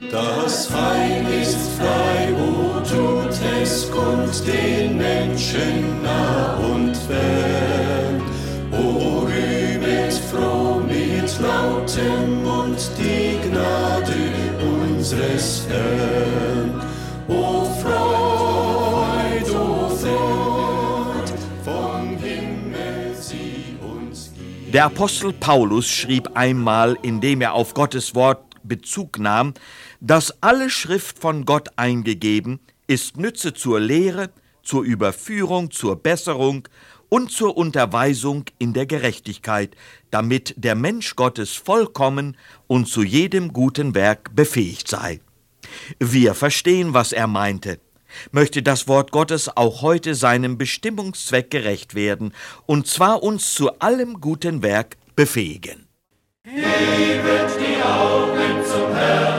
Das Heil ist frei, o tut es Gott den Menschen nah und fern. O rühmet froh mit lautem Mund die Gnade unseres Herrn. O Freud, o Freud, vom Himmel sie uns gibt. Der Apostel Paulus schrieb einmal, indem er auf Gottes Wort Bezug nahm, dass alle Schrift von Gott eingegeben ist Nütze zur Lehre, zur Überführung, zur Besserung und zur Unterweisung in der Gerechtigkeit, damit der Mensch Gottes vollkommen und zu jedem guten Werk befähigt sei. Wir verstehen, was er meinte. Möchte das Wort Gottes auch heute seinem Bestimmungszweck gerecht werden, und zwar uns zu allem guten Werk befähigen. Hebet die Augen zum Herrn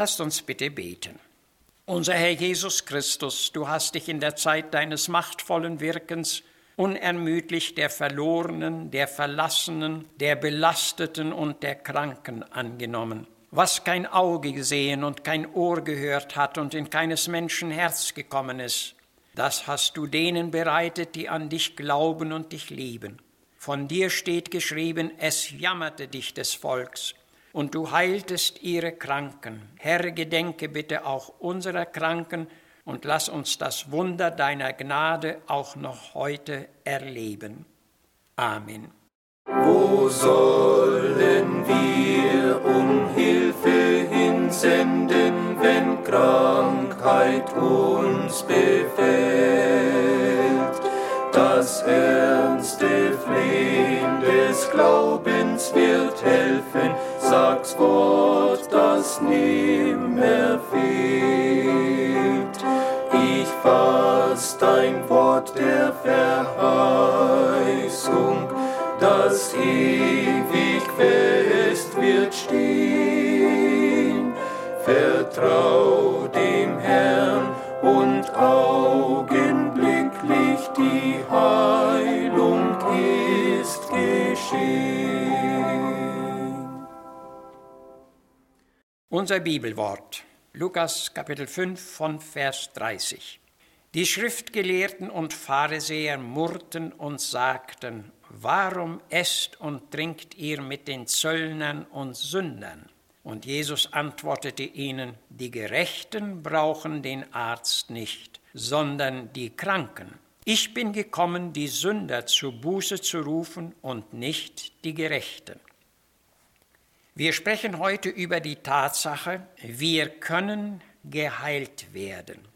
Lasst uns bitte beten. Unser Herr Jesus Christus, du hast dich in der Zeit deines machtvollen Wirkens unermüdlich der Verlorenen, der Verlassenen, der Belasteten und der Kranken angenommen. Was kein Auge gesehen und kein Ohr gehört hat und in keines Menschen Herz gekommen ist, das hast du denen bereitet, die an dich glauben und dich lieben. Von dir steht geschrieben, es jammerte dich des Volks, und du heiltest ihre Kranken. Herr, gedenke bitte auch unserer Kranken und lass uns das Wunder deiner Gnade auch noch heute erleben. Amen. Wo sollen wir um Hilfe hinsenden, wenn Krankheit uns befällt? Das ernste Flehen des Glaubens wird helfen, Unser Bibelwort, Lukas Kapitel 5 von Vers 30. Die Schriftgelehrten und Pharisäer murrten und sagten, warum esst und trinkt ihr mit den Zöllnern und Sündern? Und Jesus antwortete ihnen, die Gerechten brauchen den Arzt nicht, sondern die Kranken. Ich bin gekommen, die Sünder zu Buße zu rufen und nicht die Gerechten. Wir sprechen heute über die Tatsache, wir können geheilt werden.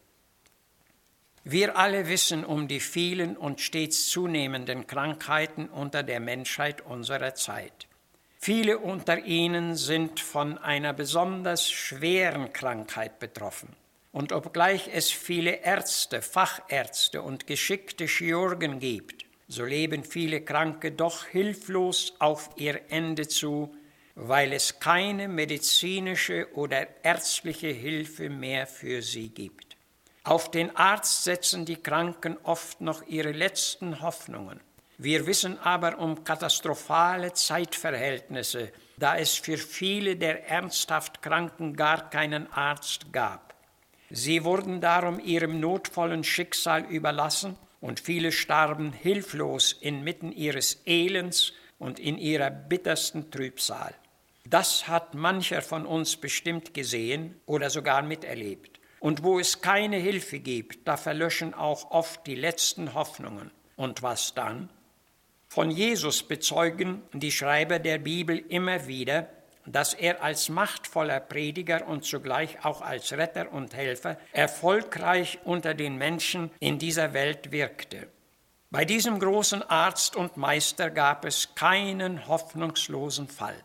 Wir alle wissen um die vielen und stets zunehmenden Krankheiten unter der Menschheit unserer Zeit. Viele unter ihnen sind von einer besonders schweren Krankheit betroffen. Und obgleich es viele Ärzte, Fachärzte und geschickte Chirurgen gibt, so leben viele Kranke doch hilflos auf ihr Ende zu, weil es keine medizinische oder ärztliche Hilfe mehr für sie gibt. Auf den Arzt setzen die Kranken oft noch ihre letzten Hoffnungen. Wir wissen aber um katastrophale Zeitverhältnisse, da es für viele der ernsthaft Kranken gar keinen Arzt gab. Sie wurden darum ihrem notvollen Schicksal überlassen und viele starben hilflos inmitten ihres Elends und in ihrer bittersten Trübsal. Das hat mancher von uns bestimmt gesehen oder sogar miterlebt. Und wo es keine Hilfe gibt, da verlöschen auch oft die letzten Hoffnungen. Und was dann? Von Jesus bezeugen die Schreiber der Bibel immer wieder, dass er als machtvoller Prediger und zugleich auch als Retter und Helfer erfolgreich unter den Menschen in dieser Welt wirkte. Bei diesem großen Arzt und Meister gab es keinen hoffnungslosen Fall.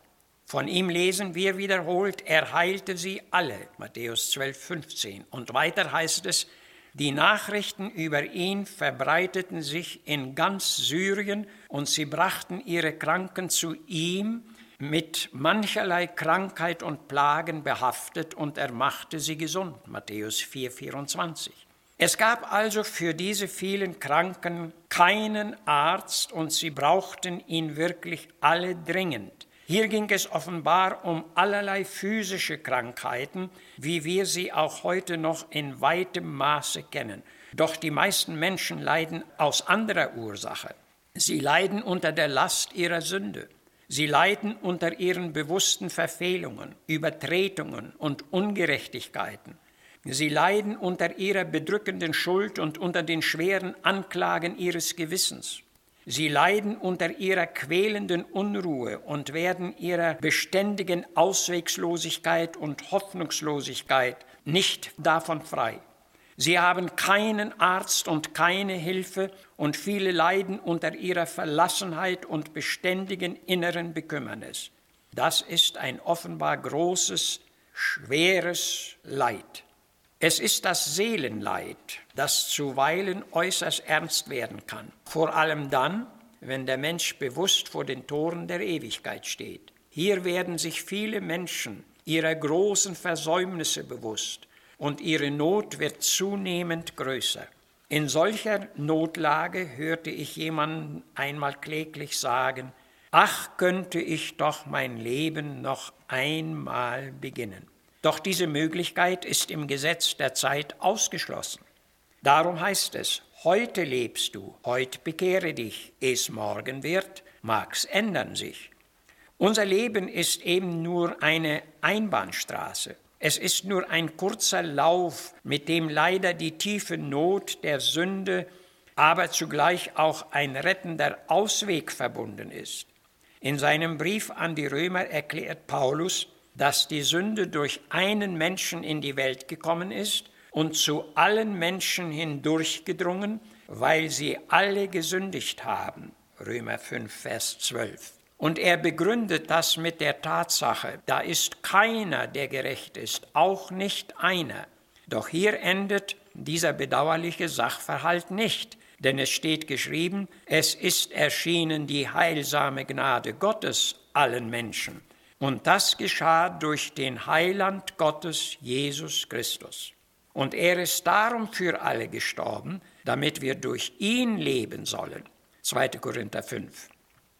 Von ihm lesen wir wiederholt, er heilte sie alle, Matthäus 12, 15. Und weiter heißt es, die Nachrichten über ihn verbreiteten sich in ganz Syrien und sie brachten ihre Kranken zu ihm, mit mancherlei Krankheit und Plagen behaftet, und er machte sie gesund. Matthäus 4, 24. Es gab also für diese vielen Kranken keinen Arzt und sie brauchten ihn wirklich alle dringend. Hier ging es offenbar um allerlei physische Krankheiten, wie wir sie auch heute noch in weitem Maße kennen. Doch die meisten Menschen leiden aus anderer Ursache. Sie leiden unter der Last ihrer Sünde. Sie leiden unter ihren bewussten Verfehlungen, Übertretungen und Ungerechtigkeiten. Sie leiden unter ihrer bedrückenden Schuld und unter den schweren Anklagen ihres Gewissens. Sie leiden unter ihrer quälenden Unruhe und werden ihrer beständigen Auswegslosigkeit und Hoffnungslosigkeit nicht davon frei. Sie haben keinen Arzt und keine Hilfe und viele leiden unter ihrer Verlassenheit und beständigen inneren Bekümmernis. Das ist ein offenbar großes, schweres Leid. Es ist das Seelenleid, das zuweilen äußerst ernst werden kann, vor allem dann, wenn der Mensch bewusst vor den Toren der Ewigkeit steht. Hier werden sich viele Menschen ihrer großen Versäumnisse bewusst und ihre Not wird zunehmend größer. In solcher Notlage hörte ich jemanden einmal kläglich sagen, ach könnte ich doch mein Leben noch einmal beginnen. Doch diese Möglichkeit ist im Gesetz der Zeit ausgeschlossen. Darum heißt es, heute lebst du, heute bekehre dich, es morgen wird, mag's ändern sich. Unser Leben ist eben nur eine Einbahnstraße. Es ist nur ein kurzer Lauf, mit dem leider die tiefe Not der Sünde, aber zugleich auch ein rettender Ausweg verbunden ist. In seinem Brief an die Römer erklärt Paulus, dass die Sünde durch einen Menschen in die Welt gekommen ist und zu allen Menschen hindurchgedrungen, weil sie alle gesündigt haben. Römer 5, Vers 12. Und er begründet das mit der Tatsache, da ist keiner, der gerecht ist, auch nicht einer. Doch hier endet dieser bedauerliche Sachverhalt nicht, denn es steht geschrieben, es ist erschienen die heilsame Gnade Gottes allen Menschen. Und das geschah durch den Heiland Gottes, Jesus Christus. Und er ist darum für alle gestorben, damit wir durch ihn leben sollen. 2. Korinther 5.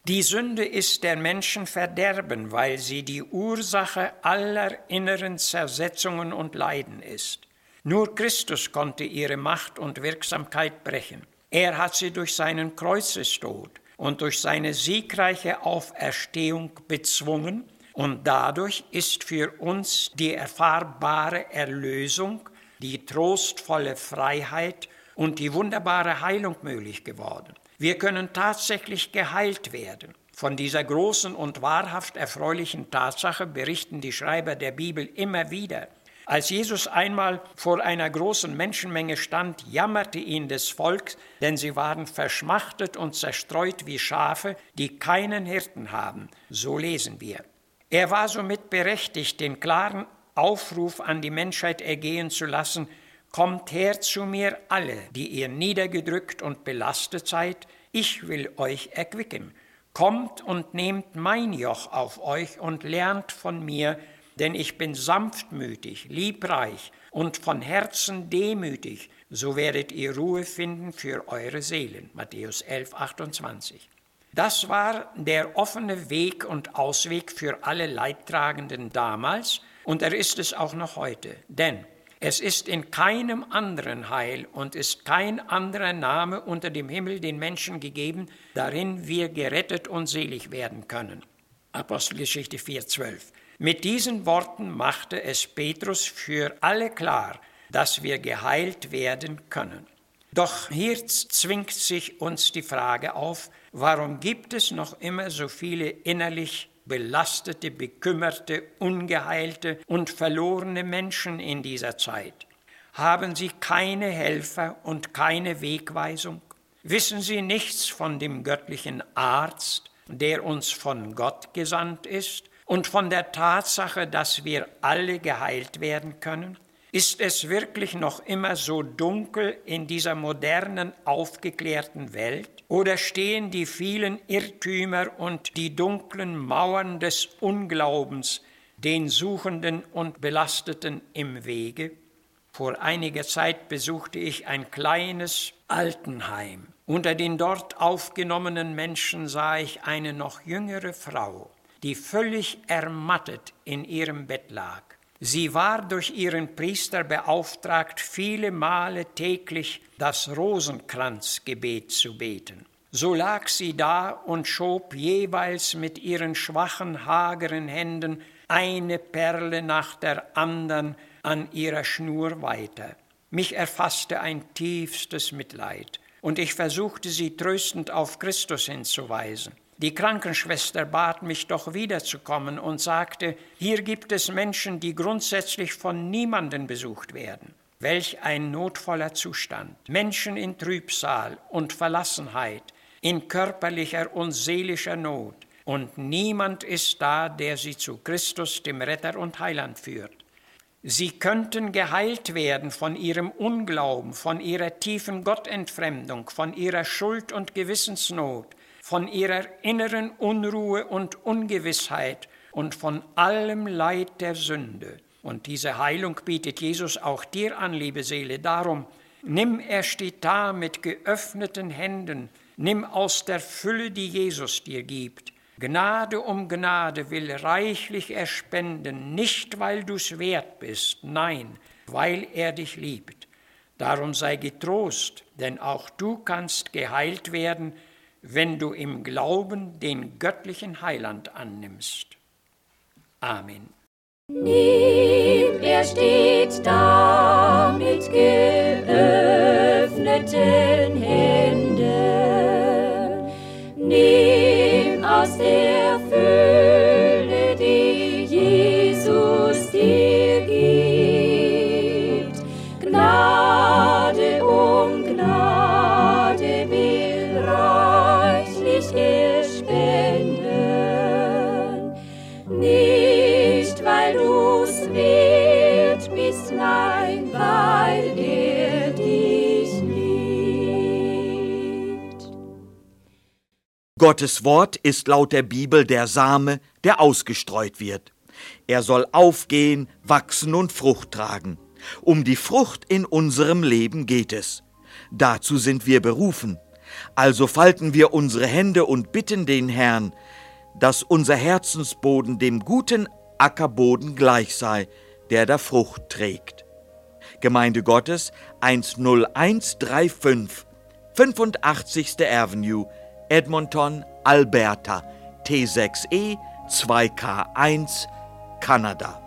Die Sünde ist der Menschen Verderben, weil sie die Ursache aller inneren Zersetzungen und Leiden ist. Nur Christus konnte ihre Macht und Wirksamkeit brechen. Er hat sie durch seinen Kreuzestod und durch seine siegreiche Auferstehung bezwungen und dadurch ist für uns die erfahrbare Erlösung, die trostvolle Freiheit und die wunderbare Heilung möglich geworden. Wir können tatsächlich geheilt werden. Von dieser großen und wahrhaft erfreulichen Tatsache berichten die Schreiber der Bibel immer wieder. Als Jesus einmal vor einer großen Menschenmenge stand, jammerte ihn das Volk, denn sie waren verschmachtet und zerstreut wie Schafe, die keinen Hirten haben. So lesen wir. Er war somit berechtigt, den klaren Aufruf an die Menschheit ergehen zu lassen, Kommt her zu mir alle, die ihr niedergedrückt und belastet seid, ich will euch erquicken. Kommt und nehmt mein Joch auf euch und lernt von mir, denn ich bin sanftmütig, liebreich und von Herzen demütig, so werdet ihr Ruhe finden für eure Seelen. Matthäus 11, 28. Das war der offene Weg und Ausweg für alle Leidtragenden damals und er ist es auch noch heute. Denn es ist in keinem anderen Heil und ist kein anderer Name unter dem Himmel den Menschen gegeben, darin wir gerettet und selig werden können. Apostelgeschichte 4.12. Mit diesen Worten machte es Petrus für alle klar, dass wir geheilt werden können. Doch hier zwingt sich uns die Frage auf, warum gibt es noch immer so viele innerlich belastete, bekümmerte, ungeheilte und verlorene Menschen in dieser Zeit? Haben sie keine Helfer und keine Wegweisung? Wissen Sie nichts von dem göttlichen Arzt, der uns von Gott gesandt ist, und von der Tatsache, dass wir alle geheilt werden können? Ist es wirklich noch immer so dunkel in dieser modernen, aufgeklärten Welt? Oder stehen die vielen Irrtümer und die dunklen Mauern des Unglaubens den Suchenden und Belasteten im Wege? Vor einiger Zeit besuchte ich ein kleines Altenheim. Unter den dort aufgenommenen Menschen sah ich eine noch jüngere Frau, die völlig ermattet in ihrem Bett lag. Sie war durch ihren Priester beauftragt, viele Male täglich das Rosenkranzgebet zu beten. So lag sie da und schob jeweils mit ihren schwachen, hageren Händen eine Perle nach der andern an ihrer Schnur weiter. Mich erfasste ein tiefstes Mitleid, und ich versuchte sie tröstend auf Christus hinzuweisen. Die Krankenschwester bat mich doch wiederzukommen und sagte, hier gibt es Menschen, die grundsätzlich von niemanden besucht werden. Welch ein notvoller Zustand. Menschen in Trübsal und Verlassenheit, in körperlicher und seelischer Not. Und niemand ist da, der sie zu Christus, dem Retter und Heiland führt. Sie könnten geheilt werden von ihrem Unglauben, von ihrer tiefen Gottentfremdung, von ihrer Schuld und Gewissensnot, von ihrer inneren Unruhe und Ungewissheit und von allem Leid der Sünde. Und diese Heilung bietet Jesus auch dir an, liebe Seele. Darum, nimm, er steht da mit geöffneten Händen, nimm aus der Fülle, die Jesus dir gibt, Gnade um Gnade will reichlich er spenden, nicht weil du's wert bist, nein, weil er dich liebt. Darum sei getrost, denn auch du kannst geheilt werden, wenn du im Glauben den göttlichen Heiland annimmst. Amen. Nimm, er steht da mit geöffneten Händen. Nimm aus der Gottes Wort ist laut der Bibel der Same, der ausgestreut wird. Er soll aufgehen, wachsen und Frucht tragen. Um die Frucht in unserem Leben geht es. Dazu sind wir berufen. Also falten wir unsere Hände und bitten den Herrn, dass unser Herzensboden dem guten Ackerboden gleich sei, der da Frucht trägt. Gemeinde Gottes 10135, 85. Avenue, Edmonton, Alberta, T6E 2K1, Kanada.